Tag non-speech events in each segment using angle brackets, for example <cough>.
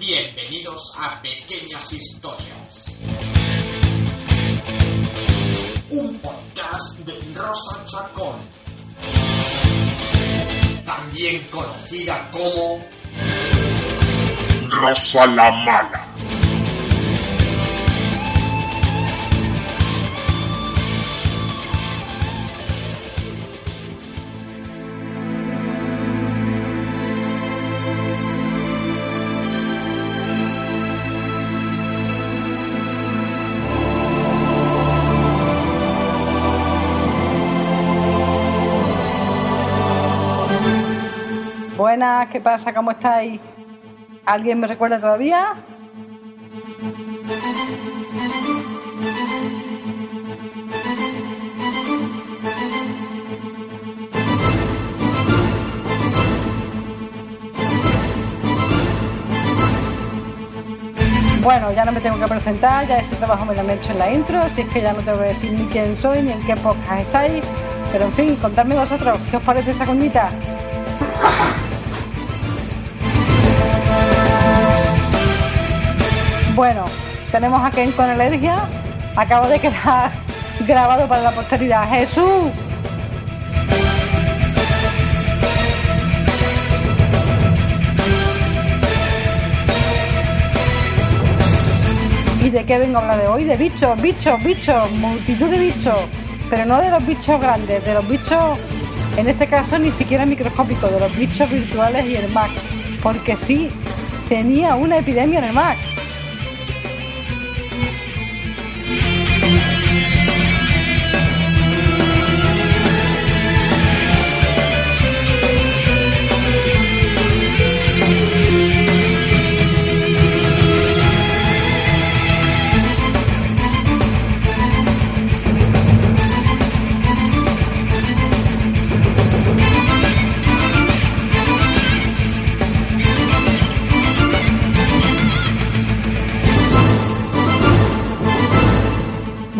Bienvenidos a Pequeñas Historias. Un podcast de Rosa Chacón. También conocida como Rosa la Mala. Buenas, ¿qué pasa? ¿Cómo estáis? ¿Alguien me recuerda todavía? Bueno, ya no me tengo que presentar, ya ese trabajo me lo han hecho en la intro, así que ya no tengo que decir ni quién soy ni en qué podcast estáis. Pero en fin, contadme vosotros, ¿qué os parece esa coñita? Bueno, tenemos a Ken con alergia. Acabo de quedar <laughs> grabado para la posteridad. ¡Jesús! ¿Y de qué vengo a hablar de hoy? De bichos, bichos, bichos, multitud de bichos. Pero no de los bichos grandes, de los bichos, en este caso ni siquiera microscópicos, de los bichos virtuales y el Mac. Porque sí, tenía una epidemia en el Mac.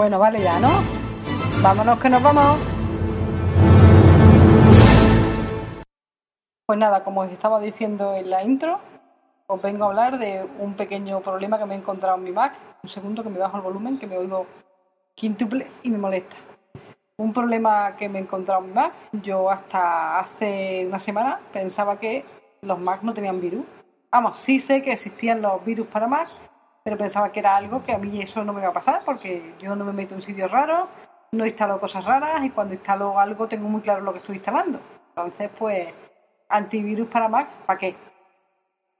Bueno, vale ya, ¿no? Vámonos que nos vamos. Pues nada, como os estaba diciendo en la intro, os vengo a hablar de un pequeño problema que me he encontrado en mi Mac. Un segundo que me bajo el volumen, que me oigo quíntuple y me molesta. Un problema que me he encontrado en mi Mac. Yo hasta hace una semana pensaba que los Mac no tenían virus. Vamos, sí sé que existían los virus para Mac, pero pensaba que era algo que a mí eso no me iba a pasar porque yo no me meto en sitios raros, no instalo cosas raras y cuando instalo algo tengo muy claro lo que estoy instalando. Entonces, pues, antivirus para Mac, ¿para qué?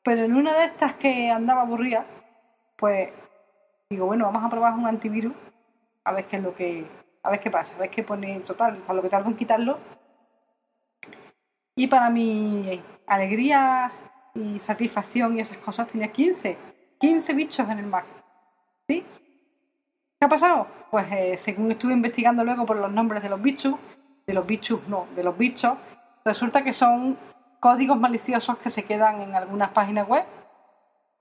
Pero en una de estas que andaba aburrida, pues digo, bueno, vamos a probar un antivirus a ver qué es lo que, a ver qué pasa, a ver qué pone total, para lo que tardo en quitarlo. Y para mi alegría y satisfacción y esas cosas tenía 15 15 bichos en el Mac. ¿Sí? ¿Qué ha pasado? Pues eh, según estuve investigando luego por los nombres de los bichos, de los bichos, no, de los bichos, resulta que son códigos maliciosos que se quedan en algunas páginas web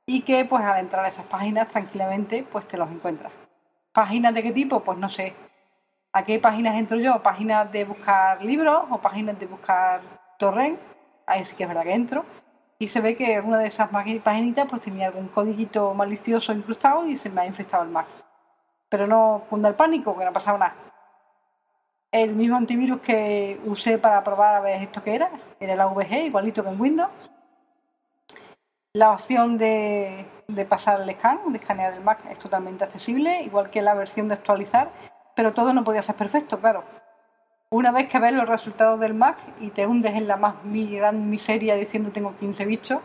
y que pues al entrar a esas páginas tranquilamente pues te los encuentras. ¿Páginas de qué tipo? Pues no sé. ¿A qué páginas entro yo? ¿Páginas de buscar libros o páginas de buscar torrent? Ahí sí que es verdad que entro y se ve que una de esas paginitas pues tenía algún codiguito malicioso incrustado y se me ha infectado el Mac. Pero no funda el pánico, que no ha pasado nada. El mismo antivirus que usé para probar a ver esto que era, era el AVG, igualito que en Windows. La opción de, de pasar el scan, de escanear el Mac, es totalmente accesible, igual que la versión de actualizar, pero todo no podía ser perfecto, claro una vez que ves los resultados del Mac y te hundes en la más gran miseria diciendo tengo 15 bichos,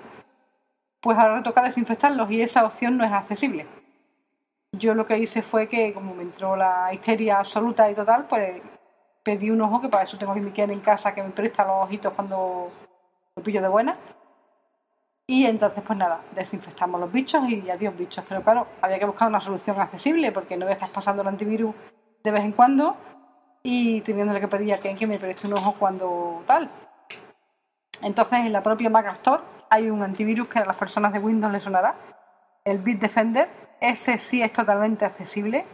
pues ahora toca desinfectarlos y esa opción no es accesible. Yo lo que hice fue que, como me entró la histeria absoluta y total, pues pedí un ojo, que para eso tengo que me en casa, que me presta los ojitos cuando lo pillo de buena. Y entonces, pues nada, desinfectamos los bichos y adiós bichos. Pero claro, había que buscar una solución accesible, porque no estás pasando el antivirus de vez en cuando y teniéndole que pedir a Ken que me preste un ojo cuando tal. Entonces, en la propia Mac Store hay un antivirus que a las personas de Windows les sonará, el Bitdefender. Ese sí es totalmente accesible.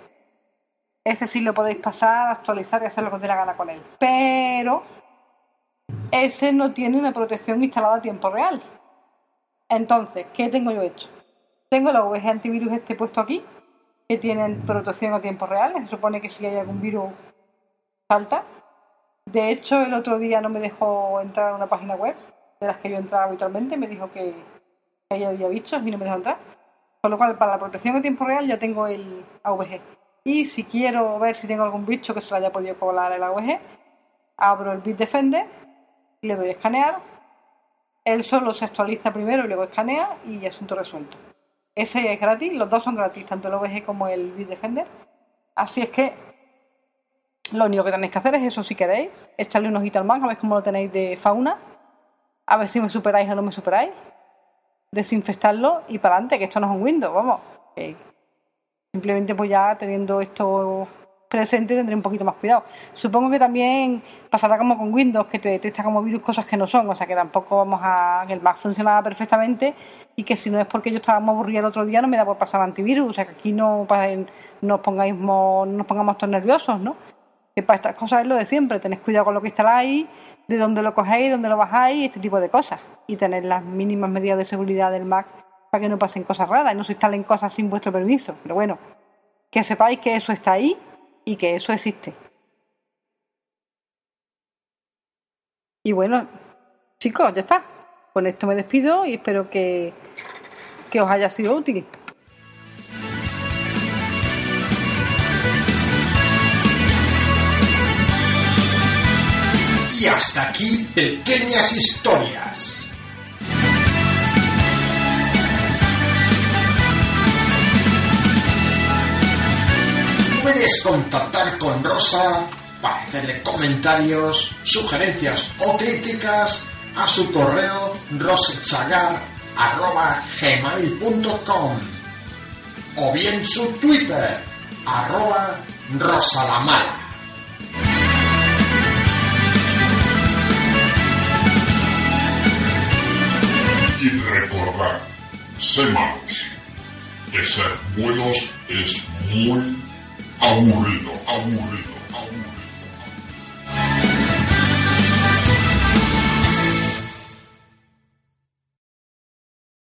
Ese sí lo podéis pasar, actualizar y hacer lo que os dé la gana con él. Pero ese no tiene una protección instalada a tiempo real. Entonces, ¿qué tengo yo hecho? Tengo la VG antivirus este puesto aquí, que tienen protección a tiempo real. Se supone que si hay algún virus, salta. De hecho, el otro día no me dejó entrar a una página web de las que yo entraba habitualmente. Me dijo que, ahí había bichos y no me dejó entrar. Con lo cual, para la protección a tiempo real ya tengo el AVG. Y si quiero ver si tengo algún bicho que se haya podido colar el AVG, abro el Bitdefender, le doy a escanear. Él solo se actualiza primero y luego escanea y asunto resuelto. Ese es gratis, los dos son gratis, tanto el OBG como el Bitdefender. Así es que lo único que tenéis que hacer es eso si queréis, echarle un ojito al man, a ver cómo lo tenéis de fauna, a ver si me superáis o no me superáis, desinfectarlo y para adelante, que esto no es un Windows, vamos. simplemente pues ya teniendo esto presente tendré un poquito más cuidado. Supongo que también pasará como con Windows, que te detecta como virus cosas que no son, o sea que tampoco vamos a... que el Mac funcionaba perfectamente y que si no es porque yo estaba muy aburrido el otro día no me da por pasar antivirus, o sea que aquí no, nos, pongáis, no nos pongamos todos nerviosos, ¿no? Que para estas cosas es lo de siempre, tenéis cuidado con lo que instaláis, de dónde lo cogéis, dónde lo bajáis, este tipo de cosas. Y tener las mínimas medidas de seguridad del Mac para que no pasen cosas raras y no se instalen cosas sin vuestro permiso. Pero bueno, que sepáis que eso está ahí y que eso existe. Y bueno, chicos, ya está. Con esto me despido y espero que, que os haya sido útil. Y hasta aquí pequeñas historias. Puedes contactar con Rosa para hacerle comentarios, sugerencias o críticas a su correo rosechagar.gmail.com o bien su Twitter arroba rosalamala. Y recordar, sé malos, que ser buenos es muy aburrido, aburrido.